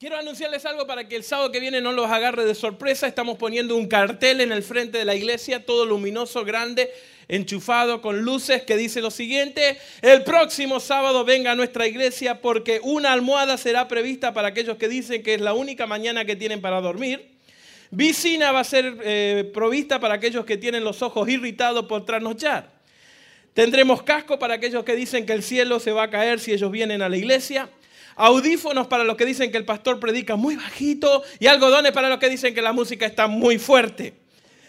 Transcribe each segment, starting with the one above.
Quiero anunciarles algo para que el sábado que viene no los agarre de sorpresa. Estamos poniendo un cartel en el frente de la iglesia, todo luminoso, grande, enchufado con luces, que dice lo siguiente, el próximo sábado venga a nuestra iglesia porque una almohada será prevista para aquellos que dicen que es la única mañana que tienen para dormir. Vicina va a ser eh, provista para aquellos que tienen los ojos irritados por trasnochar. Tendremos casco para aquellos que dicen que el cielo se va a caer si ellos vienen a la iglesia audífonos para los que dicen que el pastor predica muy bajito y algodones para los que dicen que la música está muy fuerte.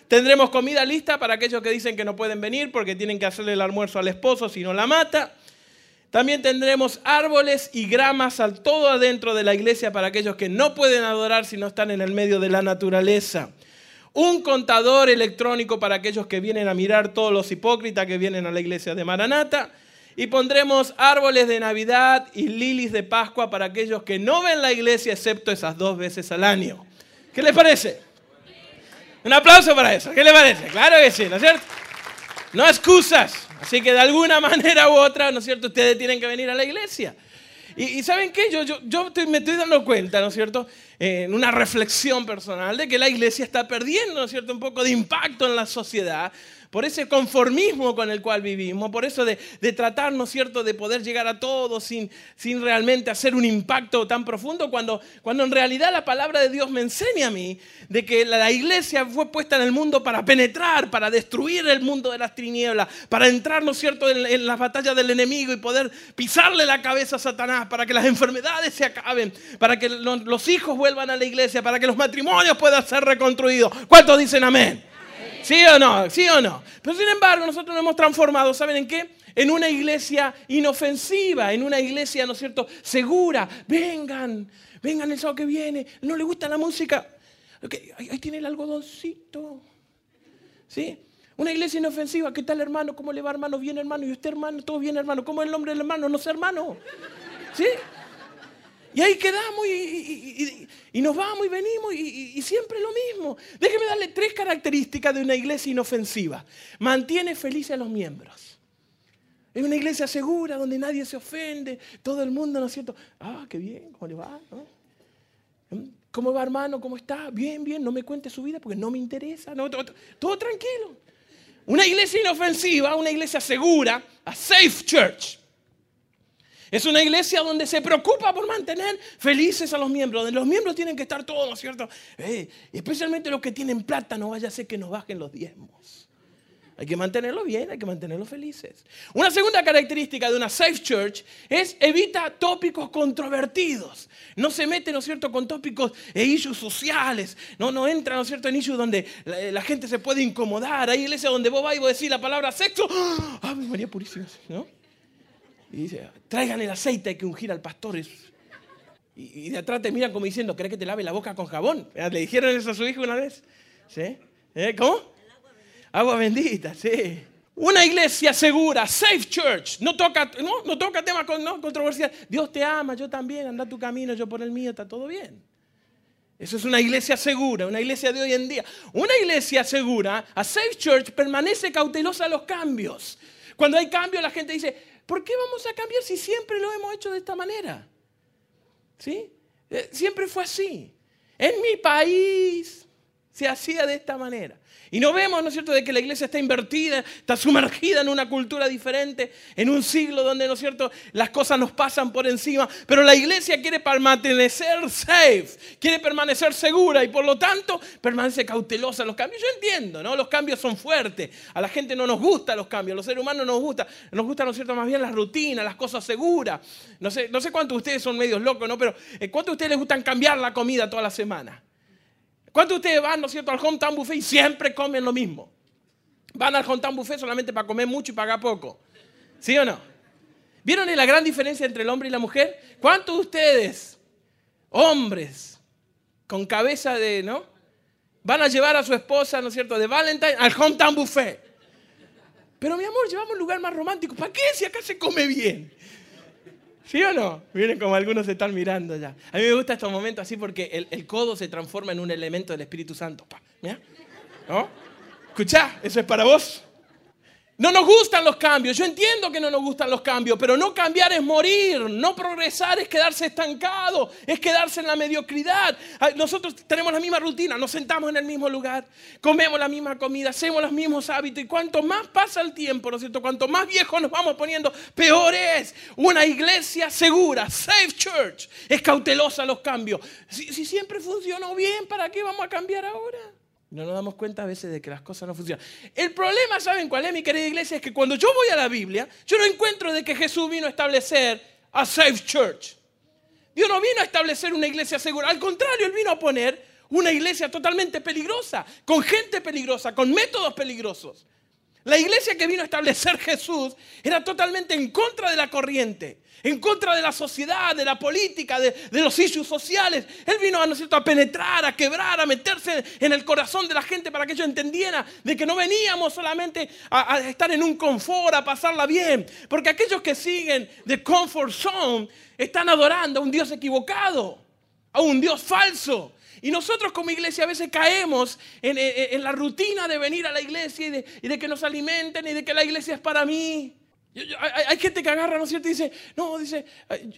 Tendremos comida lista para aquellos que dicen que no pueden venir porque tienen que hacerle el almuerzo al esposo si no la mata. También tendremos árboles y gramas al todo adentro de la iglesia para aquellos que no pueden adorar si no están en el medio de la naturaleza. Un contador electrónico para aquellos que vienen a mirar todos los hipócritas que vienen a la iglesia de Maranata y pondremos árboles de Navidad y lilies de Pascua para aquellos que no ven la iglesia excepto esas dos veces al año. ¿Qué les parece? Un aplauso para eso. ¿Qué les parece? Claro que sí, ¿no es cierto? No excusas. Así que de alguna manera u otra, ¿no es cierto? Ustedes tienen que venir a la iglesia. Y, ¿saben qué? Yo, yo, yo me estoy dando cuenta, ¿no es cierto? En una reflexión personal de que la iglesia está perdiendo, ¿no es cierto? Un poco de impacto en la sociedad por ese conformismo con el cual vivimos, por eso de, tratar, ¿no es cierto?, de poder llegar a todos sin, realmente hacer un impacto tan profundo, cuando, cuando en realidad la palabra de Dios me enseña a mí de que la, iglesia fue puesta en el mundo para penetrar, para destruir el mundo de las tinieblas, para entrar, ¿no es cierto?, en, las batallas del enemigo y poder pisarle la cabeza a Satanás, para que las enfermedades se acaben, para que los hijos vuelvan a la iglesia, para que los matrimonios puedan ser reconstruidos. ¿Cuántos dicen amén? ¿Sí o no? ¿Sí o no? Pero sin embargo, nosotros nos hemos transformado, ¿saben en qué? En una iglesia inofensiva, en una iglesia, ¿no es cierto?, segura. Vengan, vengan el sábado que viene. ¿No le gusta la música? ahí, tiene el algodoncito. ¿Sí? Una iglesia inofensiva. ¿Qué tal, hermano? ¿Cómo le va, hermano? Bien, hermano. ¿Y usted, hermano? ¿Todo bien, hermano? ¿Cómo es el nombre del hermano? No sé, hermano. ¿Sí? Y ahí quedamos y, nos vamos y venimos y, siempre lo mismo. Déjeme darle tres características de una iglesia inofensiva. Mantiene felices a los miembros. Es una iglesia segura donde nadie se ofende, todo el mundo, ¿no es cierto? Ah, qué bien, ¿cómo le va? ¿Cómo va hermano? ¿Cómo está? Bien, bien, no me cuente su vida porque no me interesa. Todo tranquilo. Una iglesia inofensiva, una iglesia segura, a safe church. Es una iglesia donde se preocupa por mantener felices a los miembros. Los miembros tienen que estar todos, ¿no es cierto? Especialmente los que tienen plata, no vaya a ser que nos bajen los diezmos. Hay que mantenerlos bien, hay que mantenerlos felices. Una segunda característica de una safe church es evita tópicos controvertidos. No se mete, ¿no es cierto?, con tópicos e issues sociales. No, no entra, ¿no es cierto?, en issues donde la, gente se puede incomodar. Hay iglesias donde vos vas y vos decís la palabra sexo. ¡Ay, María Purísima! ¿No? Y dice, traigan el aceite, hay que ungir al pastor. Y, de atrás te miran como diciendo, ¿crees que te lave la boca con jabón? ¿Le dijeron eso a su hijo una vez? ¿Sí? ¿Eh? ¿Cómo? Agua bendita, sí. Una iglesia segura, safe church, no toca, no, no toca temas con, no, controversiales. Dios te ama, yo también, anda tu camino, yo por el mío, está todo bien. Eso es una iglesia segura, una iglesia de hoy en día. Una iglesia segura, a safe church, permanece cautelosa a los cambios. Cuando hay cambios, la gente dice, ¿Por qué vamos a cambiar si siempre lo hemos hecho de esta manera? ¿Sí? Eh, siempre fue así. En mi país se hacía de esta manera. Y no vemos, ¿no es cierto?, de que la iglesia está invertida, está sumergida en una cultura diferente, en un siglo donde, ¿no es cierto?, las cosas nos pasan por encima. Pero la iglesia quiere permanecer safe, quiere permanecer segura y por lo tanto permanece cautelosa los cambios. Yo entiendo, ¿no? Los cambios son fuertes. A la gente no nos gustan los cambios, a los seres humanos nos gusta. Nos gustan, ¿no es cierto?, más bien las rutinas, las cosas seguras. No sé, no sé cuántos de ustedes son medios locos, ¿no? Pero eh, ¿cuántos de ustedes les gustan cambiar la comida toda la semana? ¿Cuántos de ustedes van, ¿no es cierto?, al hometown buffet y siempre comen lo mismo? Van al hometown buffet solamente para comer mucho y pagar poco. ¿Sí o no? ¿Vieron la gran diferencia entre el hombre y la mujer? ¿Cuántos de ustedes, hombres, con cabeza de, ¿no? Van a llevar a su esposa, ¿no es cierto?, de Valentine al hometown buffet. Pero mi amor, llevamos un lugar más romántico. ¿Para qué si acá se come bien? ¿Sí o no? Miren como algunos se están mirando ya. A mí me gusta estos momentos así porque el, codo se transforma en un elemento del Espíritu Santo. ¿No? Escucha, eso es para vos. No nos gustan los cambios. Yo entiendo que no nos gustan los cambios, pero no cambiar es morir. No progresar es quedarse estancado, es quedarse en la mediocridad. Nosotros tenemos la misma rutina, nos sentamos en el mismo lugar, comemos la misma comida, hacemos los mismos hábitos. Y cuanto más pasa el tiempo, ¿no es cierto? Cuanto más viejos nos vamos poniendo, peor es. Una iglesia segura, safe church, es cautelosa los cambios. Si siempre funcionó bien, ¿para qué vamos a cambiar ahora? No nos damos cuenta a veces de que las cosas no funcionan. El problema, ¿saben cuál es, mi querida iglesia? Es que cuando yo voy a la Biblia, yo no encuentro de que Jesús vino a establecer a Safe Church. Dios no vino a establecer una iglesia segura. Al contrario, Él vino a poner una iglesia totalmente peligrosa, con gente peligrosa, con métodos peligrosos. La iglesia que vino a establecer Jesús era totalmente en contra de la corriente, en contra de la sociedad, de la política, de, los issues sociales. Él vino ¿no a penetrar, a quebrar, a meterse en el corazón de la gente para que ellos entendieran de que no veníamos solamente a, a estar en un confort, a pasarla bien. Porque aquellos que siguen de comfort zone están adorando a un Dios equivocado, a un Dios falso. Y nosotros como iglesia a veces caemos en, la rutina de venir a la iglesia y de, que nos alimenten y de que la iglesia es para mí. hay, gente que agarra, ¿no es cierto? Y dice, no, dice,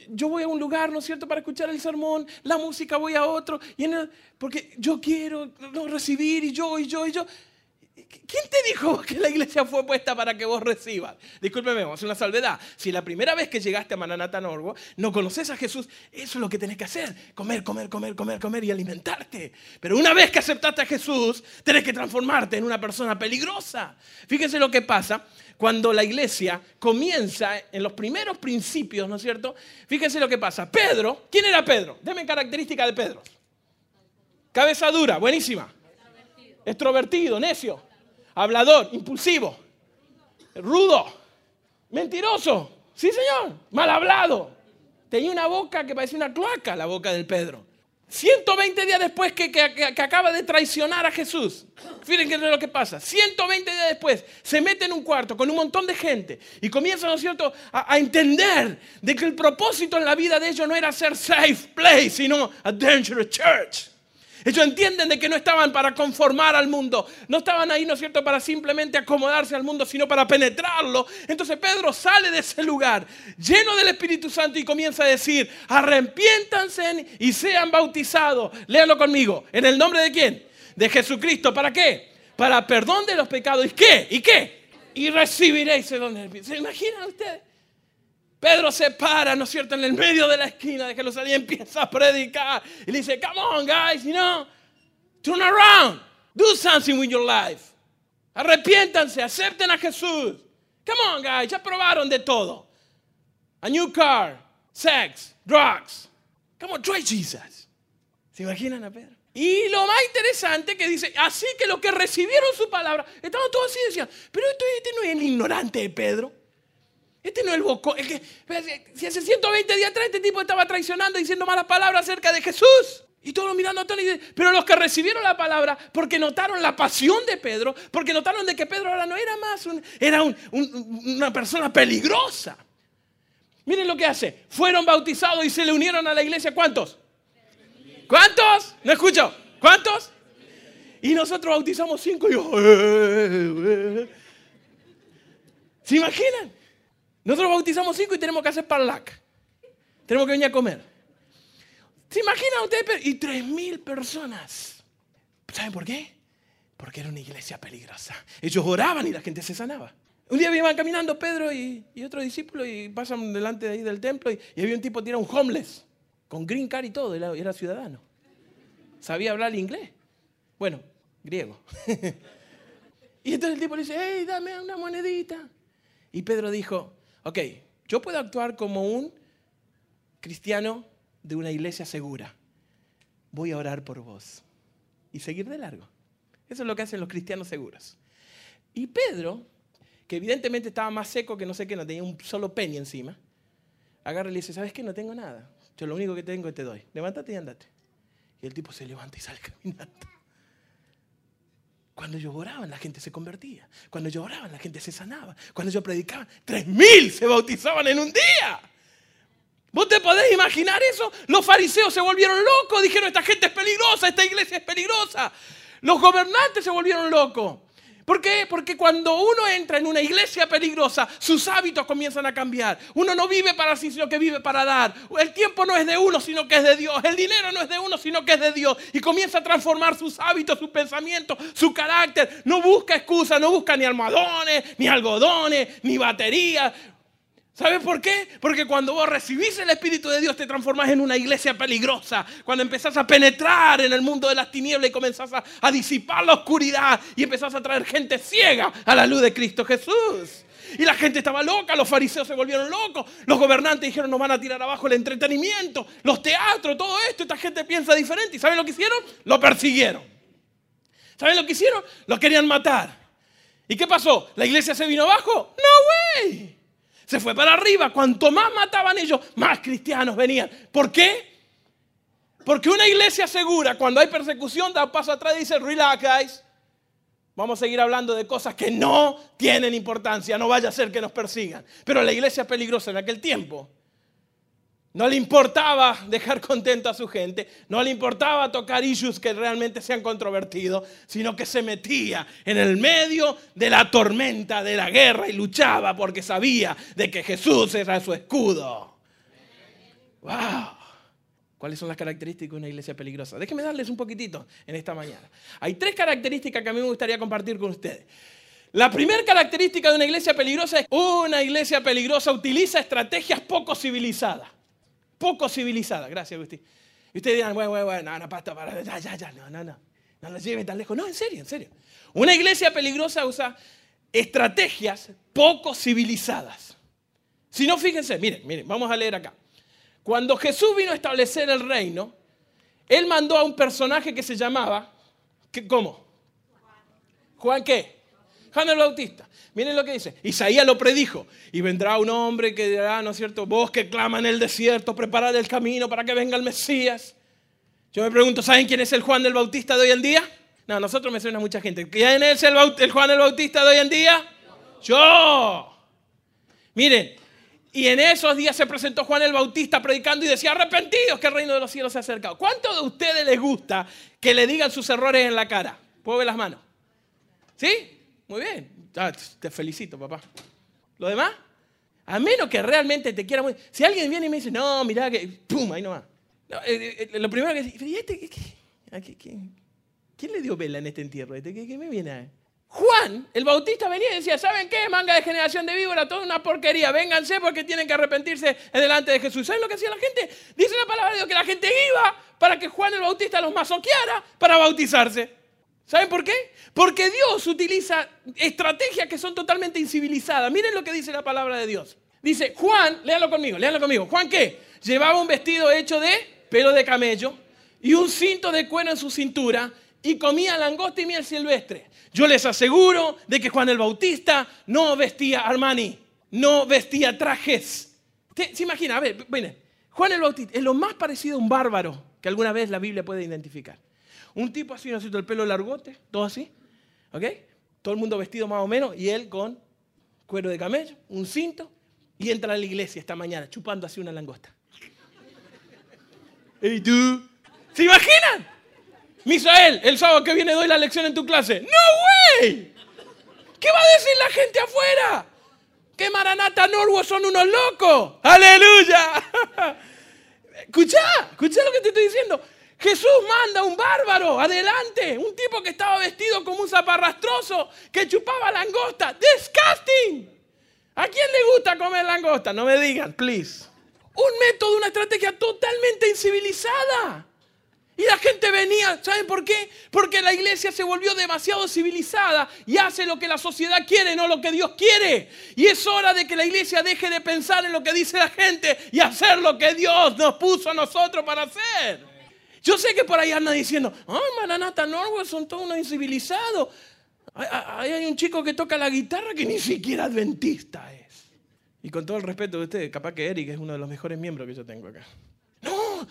yo voy a un lugar, ¿no es cierto?, para escuchar el sermón, la música voy a otro, y porque yo quiero recibir y yo, y yo, y yo. ¿Quién te dijo que la iglesia fue puesta para que vos recibas? Discúlpeme, vamos a hacer una salvedad. Si la primera vez que llegaste a Mananata Norgo no conoces a Jesús, eso es lo que tenés que hacer. Comer, comer, comer, comer, comer y alimentarte. Pero una vez que aceptaste a Jesús, tenés que transformarte en una persona peligrosa. Fíjense lo que pasa cuando la iglesia comienza en los primeros principios, ¿no es cierto? Fíjense lo que pasa. Pedro, ¿quién era Pedro? Deme característica de Pedro. Cabeza dura, buenísima. Extrovertido, necio hablador, impulsivo, rudo, mentiroso, sí señor, mal hablado. Tenía una boca que parecía una cloaca, la boca del Pedro. 120 días después que, acaba de traicionar a Jesús. Fíjense lo que pasa. 120 días después se mete en un cuarto con un montón de gente y comienza, ¿no es cierto?, a, a, entender de que el propósito en la vida de ellos no era ser safe place, sino a dangerous church. Ellos entienden de que no estaban para conformar al mundo, no estaban ahí, ¿no es cierto?, para simplemente acomodarse al mundo, sino para penetrarlo. Entonces Pedro sale de ese lugar lleno del Espíritu Santo y comienza a decir, arrepiéntanse y sean bautizados. Léanlo conmigo. ¿En el nombre de quién? De Jesucristo. ¿Para qué? Para perdón de los pecados. ¿Y qué? ¿Y qué? Y recibiréis el don del Espíritu. ¿Se imaginan ustedes? Pedro se para, ¿no es cierto?, en el medio de la esquina de Jerusalén y empieza a predicar. Y le dice, come on, guys, you know, turn around, do something with your life. Arrepiéntanse, acepten a Jesús. Come on, guys, ya probaron de todo. A new car, sex, drugs. Come on, try Jesus. ¿Se imaginan a Pedro? Y lo más interesante que dice, así que los que recibieron su palabra, estaban todos así y decían, pero este no es el ignorante de Pedro. Este no es el bocón. si hace 120 días atrás este tipo estaba traicionando, diciendo malas palabras acerca de Jesús. Y todos mirando a Tony. Pero los que recibieron la palabra, porque notaron la pasión de Pedro, porque notaron de que Pedro ahora no era más, era una persona peligrosa. Miren lo que hace. Fueron bautizados y se le unieron a la iglesia. ¿Cuántos? ¿Cuántos? No escucho. ¿Cuántos? Y nosotros bautizamos cinco y yo. Eh, eh, eh, ¿Se imaginan? Nosotros bautizamos cinco y tenemos que hacer parlac. Tenemos que venir a comer. ¿Se imaginan ustedes? Y tres mil personas. ¿Saben por qué? Porque era una iglesia peligrosa. Ellos oraban y la gente se sanaba. Un día iban caminando Pedro y, otro discípulo y pasan delante de ahí del templo y, había un tipo que era un homeless, con green card y todo, era, era ciudadano. Sabía hablar inglés. Bueno, griego. y entonces el tipo le dice, hey, dame una monedita. Y Pedro dijo, ok, yo puedo actuar como un cristiano de una iglesia segura. Voy a orar por vos y seguir de largo. Eso es lo que hacen los cristianos seguros. Y Pedro, que evidentemente estaba más seco que no sé qué, no tenía un solo penny encima, agarra y le dice, ¿sabes qué? No tengo nada. Yo lo único que tengo te doy. Levántate y andate. Y el tipo se levanta y sale caminando. Cuando yo oraba, la gente se convertía. Cuando yo oraba, la gente se sanaba. Cuando yo predicaba, tres mil se bautizaban en un día. ¿Vos te podés imaginar eso? Los fariseos se volvieron locos, dijeron, esta gente es peligrosa, esta iglesia es peligrosa. Los gobernantes se volvieron locos. ¿Por qué? Porque cuando uno entra en una iglesia peligrosa, sus hábitos comienzan a cambiar. Uno no vive para sí, sino que vive para dar. El tiempo no es de uno, sino que es de Dios. El dinero no es de uno, sino que es de Dios. Y comienza a transformar sus hábitos, sus pensamientos, su carácter. No busca excusas, no busca ni almohadones, ni algodones, ni baterías. ¿Sabes por qué? Porque cuando vos recibís el Espíritu de Dios te transformás en una iglesia peligrosa. Cuando empezás a penetrar en el mundo de las tinieblas y comenzás a, disipar la oscuridad y empezás a traer gente ciega a la luz de Cristo Jesús. Y la gente estaba loca, los fariseos se volvieron locos, los gobernantes dijeron nos van a tirar abajo el entretenimiento, los teatros, todo esto, esta gente piensa diferente. ¿Y saben lo que hicieron? Lo persiguieron. ¿Saben lo que hicieron? Lo querían matar. ¿Y qué pasó? ¿La iglesia se vino abajo? No, güey se fue para arriba. Cuanto más mataban ellos, más cristianos venían. ¿Por qué? Porque una iglesia segura, cuando hay persecución, da un paso atrás y dice, relax, guys. Vamos a seguir hablando de cosas que no tienen importancia, no vaya a ser que nos persigan. Pero la iglesia peligrosa en aquel tiempo no le importaba dejar contento a su gente, no le importaba tocar issues que realmente se han controvertido, sino que se metía en el medio de la tormenta de la guerra y luchaba porque sabía de que Jesús era su escudo. ¡Wow! ¿Cuáles son las características de una iglesia peligrosa? Déjenme darles un poquitito en esta mañana. Hay tres características que a mí me gustaría compartir con ustedes. La primera característica de una iglesia peligrosa es que una iglesia peligrosa utiliza estrategias poco civilizadas poco civilizada. Gracias, Agustín. Y ustedes dirán, bueno, bueno, bueno, no, no, para, ya, ya, ya, no, no, no. No lo lleven tan lejos. No, en serio, en serio. Una iglesia peligrosa usa estrategias poco civilizadas. Si no, fíjense, miren, miren, vamos a leer acá. Cuando Jesús vino a establecer el reino, él mandó a un personaje que se llamaba, ¿cómo? Juan qué? Juan el Bautista. Miren lo que dice. Isaías lo predijo. Y vendrá un hombre que dirá, ¿no es cierto? Vos que clama en el desierto, preparad el camino para que venga el Mesías. Yo me pregunto, ¿saben quién es el Juan el Bautista de hoy en día? No, nosotros me suena mucha gente. ¿Quién es el, Juan el Bautista de hoy en día? Yo. Miren, y en esos días se presentó Juan el Bautista predicando y decía, arrepentidos que el reino de los cielos se ha acercado. ¿Cuánto de ustedes les gusta que le digan sus errores en la cara? ¿Puedo ver las manos? ¿Sí? Muy bien. Ah, te felicito, papá. ¿Lo demás? A menos que realmente te quiera muy... Si alguien viene y me dice, no, mira que... ¡Pum! Ahí nomás. No, eh, eh, lo primero que dice, este, ¿quién le dio vela en este entierro? ¿Este, ¿Qué, me viene a Juan, el bautista, venía y decía, ¿saben qué? Manga de generación de víbora, toda una porquería. Vénganse porque tienen que arrepentirse delante de Jesús. ¿Saben lo que hacía la gente? Dice la palabra de Dios que la gente iba para que Juan el Bautista los masoqueara para bautizarse. ¿Saben por qué? Porque Dios utiliza estrategias que son totalmente incivilizadas. Miren lo que dice la palabra de Dios. Dice, Juan, léalo conmigo, léalo conmigo. Juan qué? Llevaba un vestido hecho de pelo de camello y un cinto de cuero en su cintura y comía langosta y miel silvestre. Yo les aseguro de que Juan el Bautista no vestía Armani, no vestía trajes. ¿Se imagina? A ver, bueno, Juan el Bautista es lo más parecido a un bárbaro que alguna vez la Biblia puede identificar. Un tipo así, ¿no el pelo largote, todo así, ¿ok? Todo el mundo vestido más o menos y él con cuero de camello, un cinto y entra a la iglesia esta mañana chupando así una langosta. ¿Y tú? ¿Se imaginan? Misael, el sábado que viene doy la lección en tu clase. ¡No, güey! ¿Qué va a decir la gente afuera? Que Maranata Norwood son unos locos. ¡Aleluya! Escucha, escucha lo que te estoy diciendo. Jesús manda un bárbaro adelante, un tipo que estaba vestido como un zaparrastroso, que chupaba langosta. Disgusting. ¿A quién le gusta comer langosta? No me digan, please. Un método, una estrategia totalmente incivilizada. Y la gente venía, ¿saben por qué? Porque la iglesia se volvió demasiado civilizada y hace lo que la sociedad quiere, no lo que Dios quiere. Y es hora de que la iglesia deje de pensar en lo que dice la gente y hacer lo que Dios nos puso a nosotros para hacer. Yo sé que por ahí anda diciendo, ay, Maranata Norway son todos unos incivilizados. Ahí hay un chico que toca la guitarra que ni siquiera adventista es. Y con todo el respeto de ustedes, capaz que Eric es uno de los mejores miembros que yo tengo acá. No,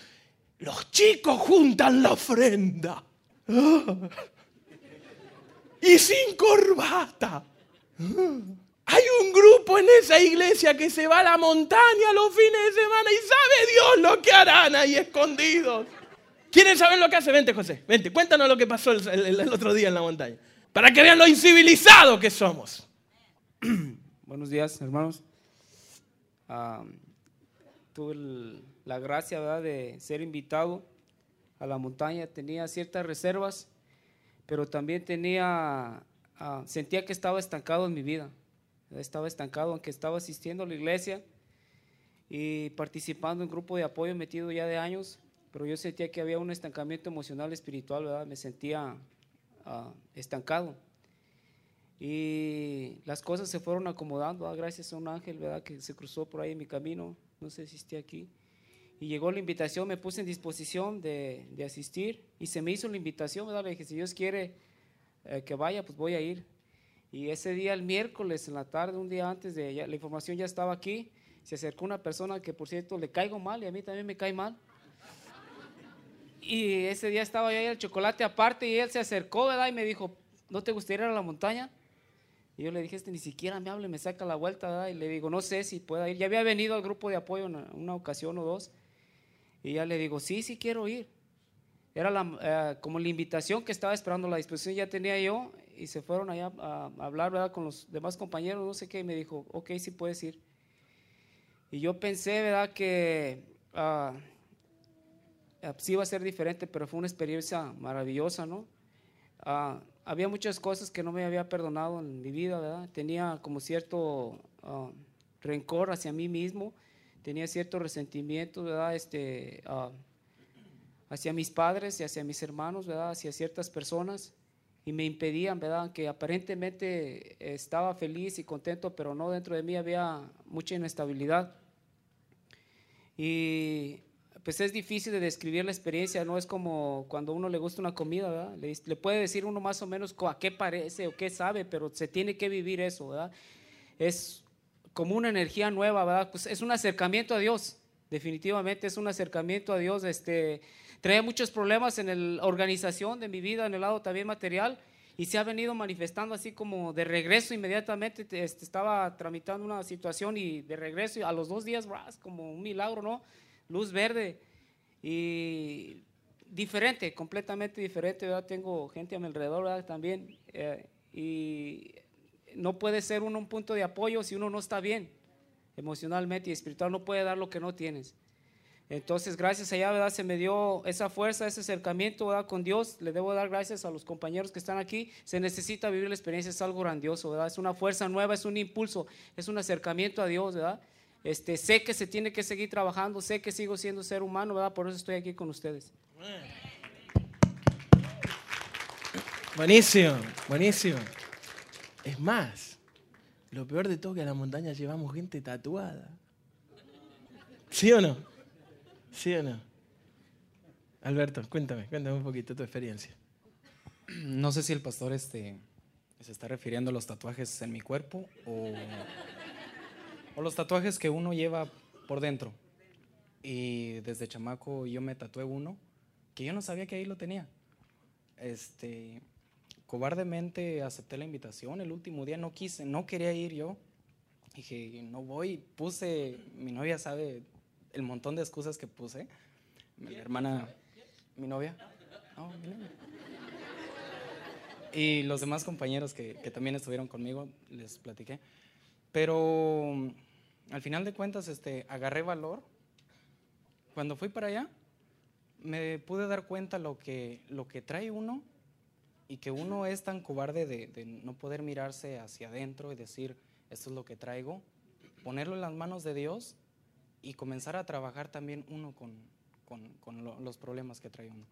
los chicos juntan la ofrenda. Y sin corbata. Hay un grupo en esa iglesia que se va a la montaña los fines de semana y sabe Dios lo que harán ahí escondidos. ¿Quieren saber lo que hace? Vente, José, vente, cuéntanos lo que pasó el, otro día en la montaña. Para que vean lo incivilizado que somos. Buenos días, hermanos. Ah, tuve la gracia ¿verdad? de ser invitado a la montaña. Tenía ciertas reservas, pero también tenía, ah, sentía que estaba estancado en mi vida. Estaba estancado, aunque estaba asistiendo a la iglesia y participando en grupo de apoyo metido ya de años, pero yo sentía que había un estancamiento emocional, espiritual, ¿verdad? Me sentía ah, estancado. Y las cosas se fueron acomodando, gracias a un ángel, ¿verdad? Que se cruzó por ahí en mi camino, no sé si esté aquí. Y llegó la invitación, me puse en disposición de, de asistir y se me hizo la invitación, ¿verdad? Le dije, si Dios quiere eh, que vaya, pues voy a ir. Y ese día, el miércoles, en la tarde, un día antes de, ya- la información ya estaba aquí, se acercó una persona que, por cierto, le caigo mal y a mí también me cae mal. Y ese día estaba yo ahí el chocolate aparte y él se acercó, ¿verdad? Y me dijo, ¿no te gustaría ir a la montaña? Y yo le dije, este ni siquiera me habla y me saca la vuelta, ¿verdad? Y le digo, no sé si pueda ir. Ya había venido al grupo de apoyo una, una ocasión o dos. Y ya le digo, sí, sí quiero ir. Era eh, como la invitación que estaba esperando, la disposición ya tenía yo. Y se fueron allá a, hablar, ¿verdad? Con los demás compañeros, no sé qué. Y me dijo, ok, sí puedes ir. Y yo pensé, ¿verdad? Que ah, sí iba a ser diferente, pero fue una experiencia maravillosa, ¿no? Ah, había muchas cosas que no me había perdonado en mi vida, ¿verdad? Tenía como cierto ah, rencor hacia mí mismo, tenía cierto resentimiento, ¿verdad? Este, ah, hacia mis padres y hacia mis hermanos, ¿verdad? Hacia ciertas personas y me impedían, ¿verdad? Que aparentemente estaba feliz y contento, pero no dentro de mí había mucha inestabilidad. Y pues es difícil de describir la experiencia, no es como cuando a uno le gusta una comida, ¿verdad? Le, le puede decir uno más o menos a qué parece o qué sabe, pero se tiene que vivir eso, ¿verdad? Es como una energía nueva, ¿verdad? Pues es un acercamiento a Dios, definitivamente es un acercamiento a Dios. Este, trae muchos problemas en la organización de mi vida, en el lado también material, y se ha venido manifestando así como de regreso inmediatamente. te- este, estaba tramitando una situación y de regreso y a los dos días, ¡bras! como un milagro, ¿no? Luz verde y diferente, completamente diferente, ¿verdad? Tengo gente a mi alrededor, ¿verdad? También, eh, y no puede ser uno un punto de apoyo si uno no está bien emocionalmente y espiritual, no puede dar lo que no tienes. Entonces, gracias a ella, ¿verdad? Se me dio esa fuerza, ese acercamiento, ¿verdad? Con Dios. Le debo dar gracias a los compañeros que están aquí. Se necesita vivir la experiencia, es algo grandioso, ¿verdad? Es una fuerza nueva, es un impulso, es un acercamiento a Dios, ¿verdad? Este, sé que se tiene que seguir trabajando, sé que sigo siendo ser humano, ¿verdad? Por eso estoy aquí con ustedes. Buenísimo, buenísimo. Es más, lo peor de todo es que a la montaña llevamos gente tatuada. ¿Sí o no? ¿Sí o no? Alberto, cuéntame, cuéntame un poquito tu experiencia. No sé si el pastor este, se está refiriendo a los tatuajes en mi cuerpo o, o los tatuajes que uno lleva por dentro. Y desde chamaco yo me tatué uno que yo no sabía que ahí lo tenía. Este, cobardemente acepté la invitación. El último día no quise, no quería ir yo. Dije, no voy. Puse, mi novia sabe el montón de excusas que puse. Mi hermana, mi novia. No, mi novia. Y los demás compañeros que, que también estuvieron conmigo, les platiqué. Pero al final de cuentas, este, agarré valor. Cuando fui para allá, me pude dar cuenta lo que, lo que trae uno y que uno es tan cobarde de, no poder mirarse hacia adentro y decir, esto es lo que traigo, ponerlo en las manos de Dios y comenzar a trabajar también uno con, con, con lo- los problemas que trae uno.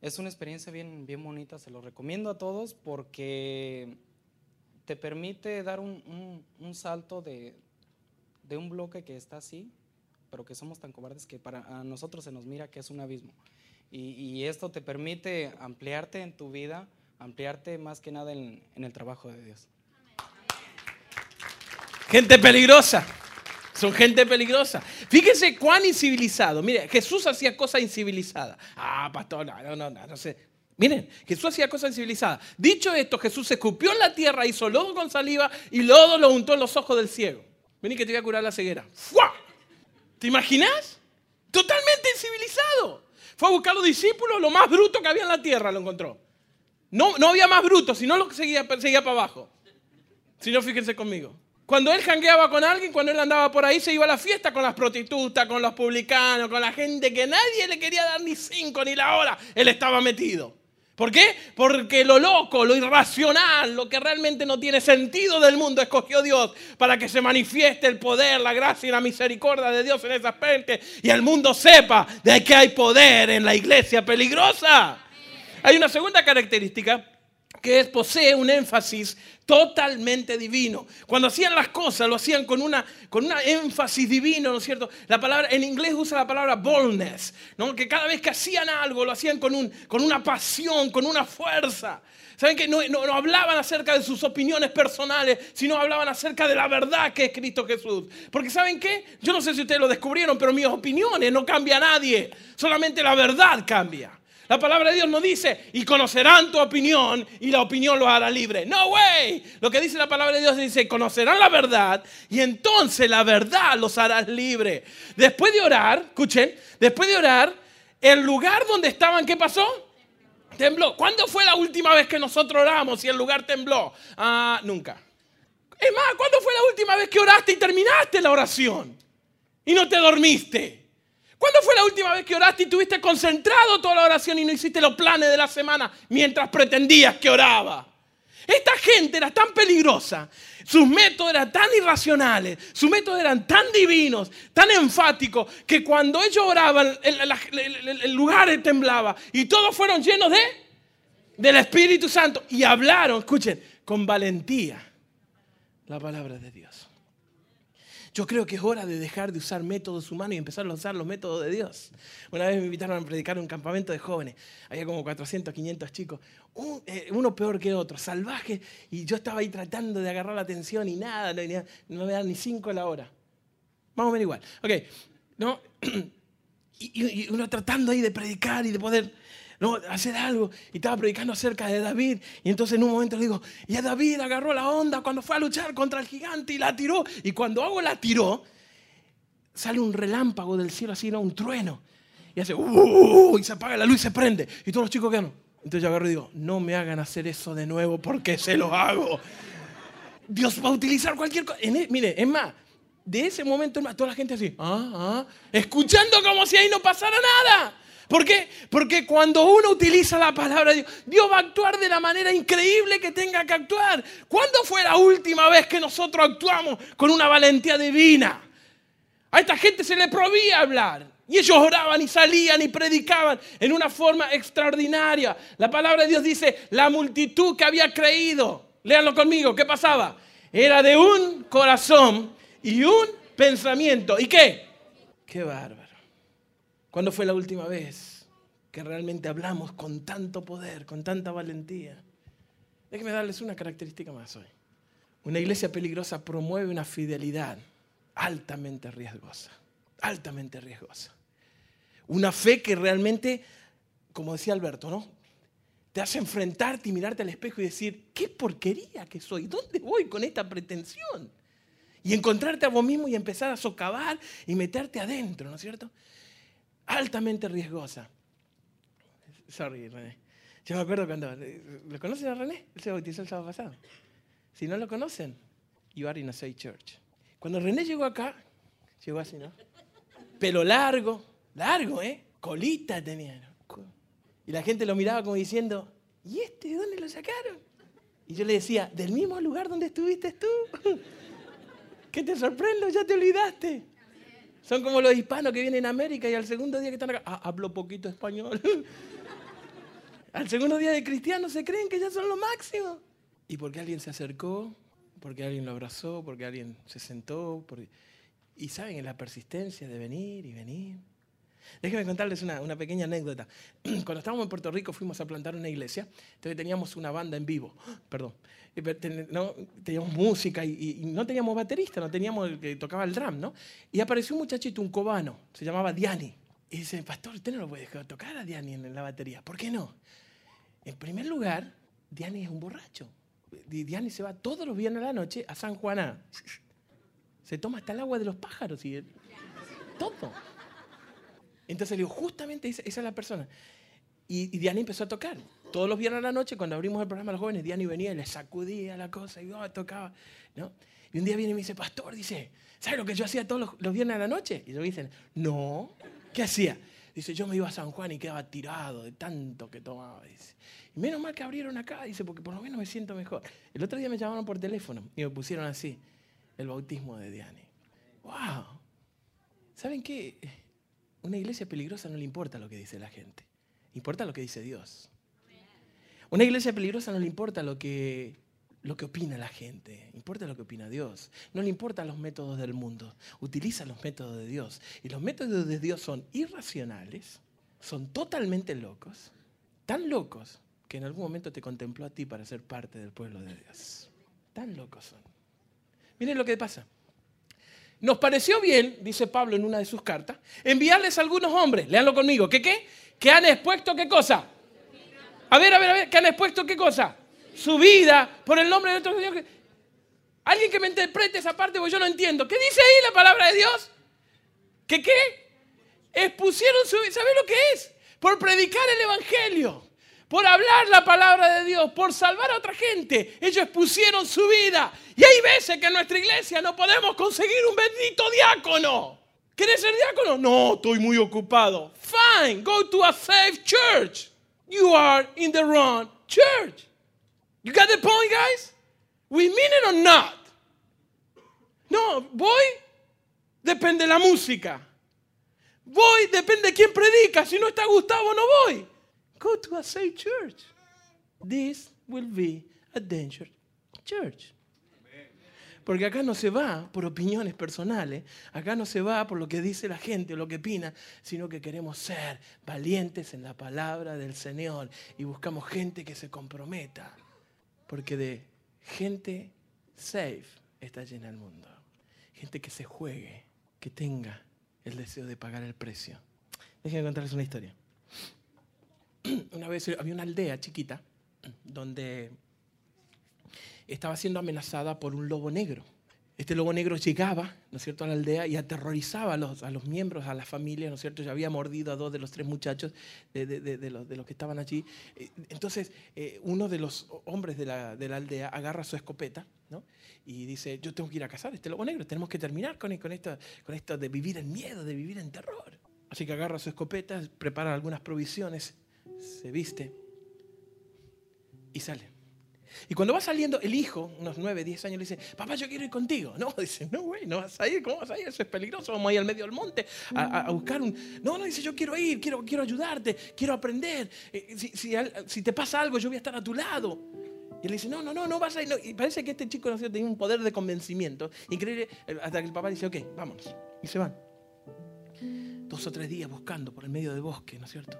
Es una experiencia bien, bien bonita, se lo recomiendo a todos porque te permite dar un- un salto de, de un bloque que está así, pero que somos tan cobardes que para nosotros se nos mira que es un abismo. Y, esto te permite ampliarte en tu vida, ampliarte más que nada en, el trabajo de Dios. Gente peligrosa. Son gente peligrosa. Fíjense cuán incivilizado. Mire, Jesús hacía cosas incivilizadas. Ah, pastor, no, no, no, no, no sé. Miren, Jesús hacía cosas incivilizadas. Dicho esto, Jesús se escupió en la tierra, hizo lodo con saliva y lodo lo untó en los ojos del ciego. Vení que te voy a curar la ceguera. ¡Fua! ¿Te imaginas? Totalmente incivilizado. Fue a buscar los discípulos, lo más bruto que había en la tierra lo encontró. No, no había más brutos, sino lo que seguía, seguía para abajo. Si no, fíjense conmigo. Cuando él jangueaba con alguien, cuando él andaba por ahí, se iba a la fiesta con las prostitutas, con los publicanos, con la gente que nadie le quería dar ni cinco ni la hora. Él estaba metido. ¿Por qué? Porque lo loco, lo irracional, lo que realmente no tiene sentido del mundo, escogió Dios para que se manifieste el poder, la gracia y la misericordia de Dios en esa gente y el mundo sepa de que hay poder en la iglesia peligrosa. Hay una segunda característica que posee un énfasis totalmente divino. Cuando hacían las cosas, lo hacían con una, con una énfasis divino, ¿no es cierto? La palabra, en inglés usa la palabra boldness, ¿no? Que cada vez que hacían algo, lo hacían con, un, con una pasión, con una fuerza. ¿Saben que no, no, hablaban acerca de sus opiniones personales, sino hablaban acerca de la verdad que es Cristo Jesús? Porque ¿saben qué? Yo no sé si ustedes lo descubrieron, pero mis opiniones no cambia a nadie. Solamente la verdad cambia. La palabra de Dios no dice, y conocerán tu opinión y la opinión los hará libre. No, way. Lo que dice la palabra de Dios dice, conocerán la verdad y entonces la verdad los hará libre. Después de orar, escuchen, después de orar, el lugar donde estaban, ¿qué pasó? Tembló. ¿Cuándo fue la última vez que nosotros oramos y el lugar tembló? Ah, nunca. Es más, ¿cuándo fue la última vez que oraste y terminaste la oración? Y no te dormiste. ¿Cuándo fue la última vez que oraste y tuviste concentrado toda la oración y no hiciste los planes de la semana mientras pretendías que oraba? Esta gente era tan peligrosa, sus métodos eran tan irracionales, sus métodos eran tan divinos, tan enfáticos, que cuando ellos oraban el, lugar temblaba y todos fueron llenos de del Espíritu Santo y hablaron, escuchen, con valentía la palabra de Dios. Yo creo que es hora de dejar de usar métodos humanos y empezar a usar los métodos de Dios. Una vez me invitaron a predicar en un campamento de jóvenes. Había como 400, 500 chicos. Eh, uno peor que otro, salvaje. Y yo estaba ahí tratando de agarrar la atención y nada, no, me dan ni cinco a la hora. Vamos a ver igual. Ok, ¿no? y uno tratando ahí de predicar y de poder no, hacer algo. Y estaba predicando acerca de David. Y entonces en un momento le digo, y a David agarró la onda cuando fue a luchar contra el gigante y la tiró. Y cuando hago la tiró, sale un relámpago del cielo así, ¿no? un trueno. Y hace, uh, y se apaga la luz y se prende. Y todos los chicos quedan. Entonces yo agarro y digo, no me hagan hacer eso de nuevo porque se lo hago. Dios va a utilizar cualquier cosa. E, mire, es más, de ese momento, toda la gente así, ah, ah, escuchando como si ahí no pasara nada. ¿Por qué? Porque cuando uno utiliza la palabra de Dios, Dios va a actuar de la manera increíble que tenga que actuar. ¿Cuándo fue la última vez que nosotros actuamos con una valentía divina? A esta gente se le prohibía hablar. Y ellos oraban y salían y predicaban en una forma extraordinaria. La palabra de Dios dice, la multitud que había creído, léanlo conmigo, ¿qué pasaba? Era de un corazón y un pensamiento. ¿Y qué? Qué bárbaro. ¿Cuándo fue la última vez que realmente hablamos con tanto poder, con tanta valentía? Déjenme darles una característica más hoy. Una iglesia peligrosa promueve una fidelidad altamente riesgosa, altamente riesgosa. Una fe que realmente, como decía Alberto, ¿no? Te hace enfrentarte y mirarte al espejo y decir, qué porquería que soy, ¿dónde voy con esta pretensión? Y encontrarte a vos mismo y empezar a socavar y meterte adentro, ¿no es cierto? Altamente riesgosa. Sorry, René. Yo me acuerdo cuando. ¿Lo conocen a René? Él se bautizó el sábado pasado. Si no lo conocen, you are in a safe church. Cuando René llegó acá, llegó así, ¿no? Pelo largo, largo, ¿eh? Colita tenía. Y la gente lo miraba como diciendo, ¿y este de dónde lo sacaron? Y yo le decía, del mismo lugar donde estuviste tú. ¿Qué te sorprendo? Ya te olvidaste. Son como los hispanos que vienen a América y al segundo día que están acá, ah, hablo poquito español. al segundo día de cristiano se creen que ya son lo máximo. Y porque alguien se acercó, porque alguien lo abrazó, porque alguien se sentó. Y saben, en la persistencia de venir y venir. Déjenme contarles una, una, pequeña anécdota. Cuando estábamos en Puerto Rico fuimos a plantar una iglesia, entonces teníamos una banda en vivo, perdón, no, teníamos música y, no teníamos baterista, no teníamos el que tocaba el drum, ¿no? Y apareció un muchachito, un cubano, se llamaba Diani. Y dice, pastor, usted no lo puede dejar tocar a Diani en la batería. ¿Por qué no? En primer lugar, Diani es un borracho. Diani se va todos los viernes a la noche a San Juaná. Se toma hasta el agua de los pájaros y todo. Entonces le digo, justamente esa, es la persona. Y, y empezó a tocar. Todos los viernes a la noche, cuando abrimos el programa a los jóvenes, Diana venía y le sacudía la cosa y oh, tocaba. ¿no? Y un día viene y me dice, pastor, dice, ¿sabes lo que yo hacía todos los, los viernes a la noche? Y yo dicen, no, ¿qué hacía? Dice, yo me iba a San Juan y quedaba tirado de tanto que tomaba. Dice. Y menos mal que abrieron acá, dice, porque por lo menos me siento mejor. El otro día me llamaron por teléfono y me pusieron así, el bautismo de Diane. ¡Wow! ¿Saben qué? Una iglesia peligrosa no le importa lo que dice la gente, importa lo que dice Dios. Una iglesia peligrosa no le importa lo que, lo que opina la gente, importa lo que opina Dios. No le importan los métodos del mundo, utiliza los métodos de Dios. Y los métodos de Dios son irracionales, son totalmente locos, tan locos que en algún momento te contempló a ti para ser parte del pueblo de Dios. Tan locos son. Miren lo que pasa. Nos pareció bien, dice Pablo en una de sus cartas, enviarles a algunos hombres, leanlo conmigo, ¿que qué? Que han expuesto qué cosa? A ver, a ver, a ver, que han expuesto qué cosa? Su vida por el nombre de nuestro Señor. Alguien que me interprete esa parte, porque yo no entiendo. ¿Qué dice ahí la palabra de Dios? ¿Que qué? Expusieron su vida. ¿Sabes lo que es? Por predicar el Evangelio por hablar la palabra de Dios, por salvar a otra gente. Ellos expusieron su vida. Y hay veces que en nuestra iglesia no podemos conseguir un bendito diácono. ¿Quieres ser diácono? No, estoy muy ocupado. Fine, go to a safe church. You are in the wrong church. You got the point, guys? We mean it or not? No, voy, depende de la música. Voy, depende de quién predica. Si no está Gustavo, no voy. Go to a safe church. This will be a dangerous church. Porque acá no se va por opiniones personales, acá no se va por lo que dice la gente o lo que opina, sino que queremos ser valientes en la palabra del Señor y buscamos gente que se comprometa. Porque de gente safe está llena el mundo. Gente que se juegue, que tenga el deseo de pagar el precio. Déjenme contarles una historia. una vez había una aldea chiquita donde estaba siendo amenazada por un lobo negro. Este lobo negro llegaba, ¿no es cierto?, a la aldea y aterrorizaba a los, a los miembros, a la familia, ¿no es cierto? Ya había mordido a dos de los tres muchachos de, de, de, los, de los, que estaban allí. Eh, entonces, eh, uno de los hombres de la, la, aldea agarra su escopeta, ¿no? Y dice, yo tengo que ir a cazar a este lobo negro, tenemos que terminar con, con, esto, con esto de vivir en miedo, de vivir en terror. Así que agarra su escopeta, prepara algunas provisiones se viste y sale. Y cuando va saliendo, el hijo, unos 9, 10 años, le dice, papá, yo quiero ir contigo. No, dice, no, güey, no vas a ir, ¿cómo vas a ir? Eso es peligroso, vamos a ir al medio del monte a, buscar un... No, no, dice, yo quiero ir, quiero, quiero ayudarte, quiero aprender. Eh, si, si, si, te pasa algo, yo voy a estar a tu lado. Y él dice, no, no, no, no vas a ir. Y parece que este chico ¿no tenía un poder de convencimiento increíble, hasta que el papá dice, ok, vámonos. Y se van. Dos o tres días buscando por el medio del bosque, ¿no es cierto?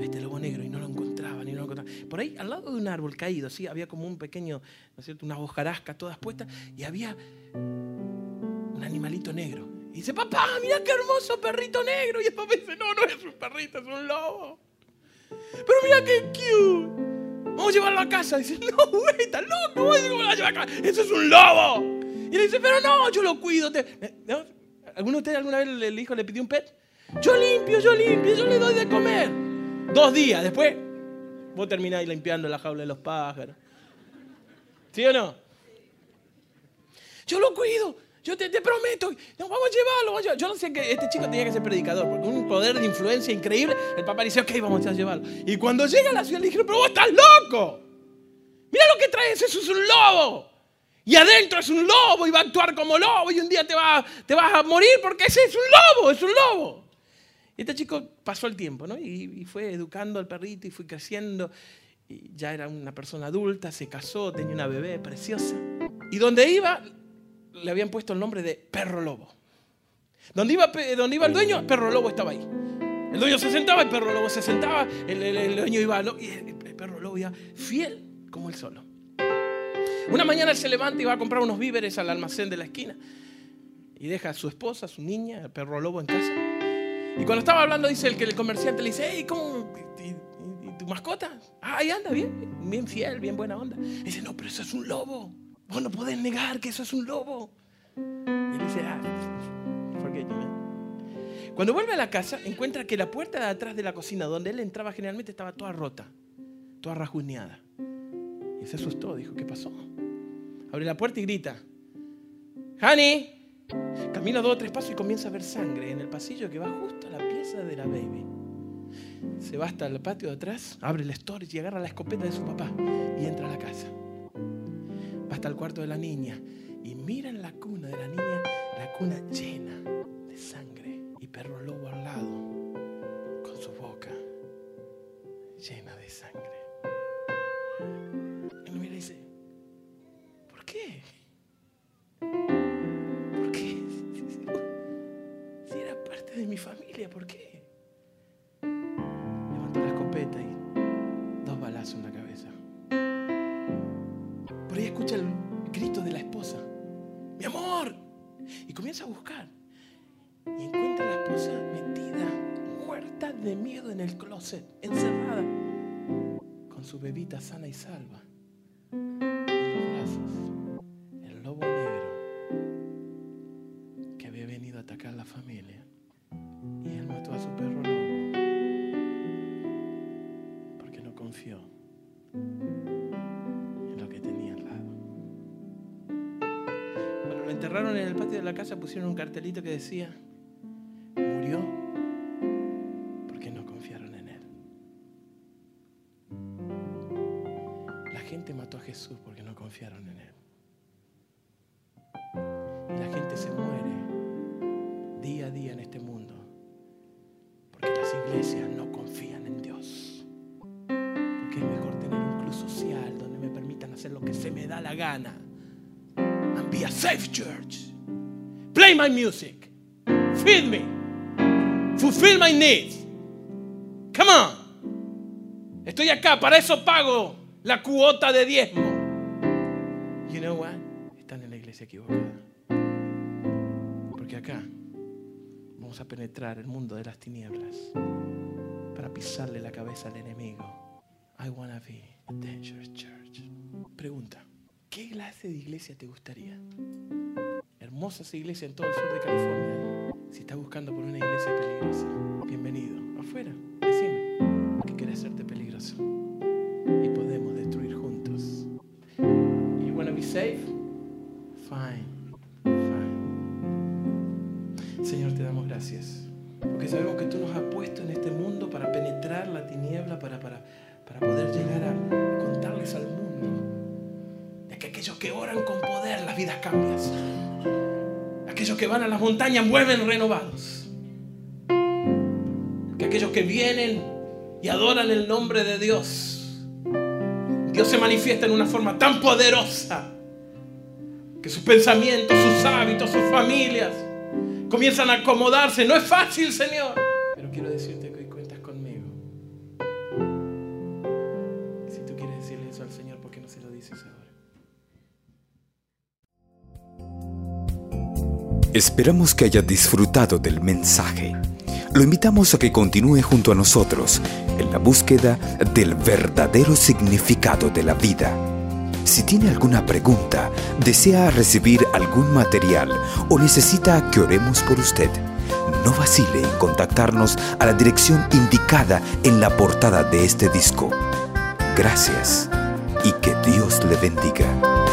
Este lobo negro y no lo encontraban y no lo encontraban. Por ahí, al lado de un árbol caído, ¿sí? había como un pequeño, ¿no es cierto?, unas hojarascas todas puestas y había un animalito negro. Y dice, papá, mira qué hermoso perrito negro. Y el papá dice, no, no es un perrito, es un lobo. Pero mira qué cute. Vamos a llevarlo a casa. dice, no, güey, está loco, ¿cómo a llevar a casa? Eso es un lobo. Y le dice, pero no, yo lo cuido. ¿Alguno de ustedes alguna vez el hijo le pidió un pet? Yo limpio, yo limpio, yo le doy de comer. Dos días después, vos termináis limpiando la jaula de los pájaros. ¿Sí o no? Yo lo cuido. Yo te, prometo, vamos a llevarlo. Yo no sé que este chico tenía que ser predicador, porque un poder de influencia increíble. El papá dice, ok, vamos a llevarlo. Y cuando llega a la ciudad le dijeron, pero vos estás loco. Mira lo que traes, eso es un lobo. Y adentro es un lobo y va a actuar como lobo y un día te, te vas a morir porque ese es un lobo, es un lobo. Y este chico pasó el tiempo, ¿no? Y, fue educando al perrito y fue creciendo. Ya era una persona adulta, se casó, tenía una bebé preciosa. Y donde iba, le habían puesto el nombre de perro lobo. Donde iba, donde iba el dueño, perro lobo estaba ahí. El dueño se sentaba, el perro lobo se sentaba, el, dueño iba, y el, perro lobo iba fiel como él solo. Una mañana él se levanta y va a comprar unos víveres al almacén de la esquina. Y deja a su esposa, a su niña, el perro lobo en casa. Y cuando estaba hablando, dice el que el comerciante le dice, hey, ¿cómo? ¿Y, tu mascota? Ah, ahí anda, bien, bien fiel, bien buena onda. dice, no, pero eso es un lobo. Vos no podés negar que eso es un lobo. Y dice, ah, forget you, Cuando vuelve a la casa, encuentra que la puerta de atrás de la cocina, donde él entraba generalmente, estaba toda rota, toda rajuñada. Y se asustó, dijo, ¿qué pasó? Abre la puerta y grita, Honey, camina dos o tres pasos y comienza a ver sangre en el pasillo que va justo a la pieza de la baby. Se va hasta el patio de atrás, abre el storage y agarra la escopeta de su papá y entra a la casa. Va hasta el cuarto de la niña y mira en la cuna de la niña, la cuna llena de sangre y perro lobo al lado con su boca llena de sangre. Por ahí escucha el grito de la esposa. Mi amor. Y comienza a buscar. Y encuentra a la esposa metida, muerta de miedo en el closet, encerrada, con su bebita sana y salva. Casa pusieron un cartelito que decía, murió porque no confiaron en él. La gente mató a Jesús porque no confiaron en él. Y la gente se muere día a día en este mundo porque las iglesias no confían en Dios. Porque es mejor tener un club social donde me permitan hacer lo que se me da la gana. And be a safe church. Play my music. Feed me. Fulfill my needs. Come on. Estoy acá, para eso pago la cuota de diezmo. You know what? Están en la iglesia equivocada. Porque acá vamos a penetrar el mundo de las tinieblas para pisarle la cabeza al enemigo. I wanna be a dangerous church. Pregunta, ¿qué clase de iglesia te gustaría? Hermosas iglesias en todo el sur de California. Si estás buscando por una iglesia peligrosa, bienvenido. Afuera, decime que quieres hacerte peligroso. Y podemos destruir juntos. You wanna be safe? Fine. Fine. Señor, te damos gracias. Porque sabemos que tú nos has puesto en este mundo para penetrar la tiniebla, para, para, para poder llegar a contarles al mundo de que aquellos que oran con poder, las vidas cambian. Aquellos que van a las montañas vuelven renovados. Que aquellos que vienen y adoran el nombre de Dios, Dios se manifiesta en una forma tan poderosa que sus pensamientos, sus hábitos, sus familias comienzan a acomodarse. No es fácil, Señor. Pero quiero decirte Esperamos que haya disfrutado del mensaje. Lo invitamos a que continúe junto a nosotros en la búsqueda del verdadero significado de la vida. Si tiene alguna pregunta, desea recibir algún material o necesita que oremos por usted, no vacile en contactarnos a la dirección indicada en la portada de este disco. Gracias y que Dios le bendiga.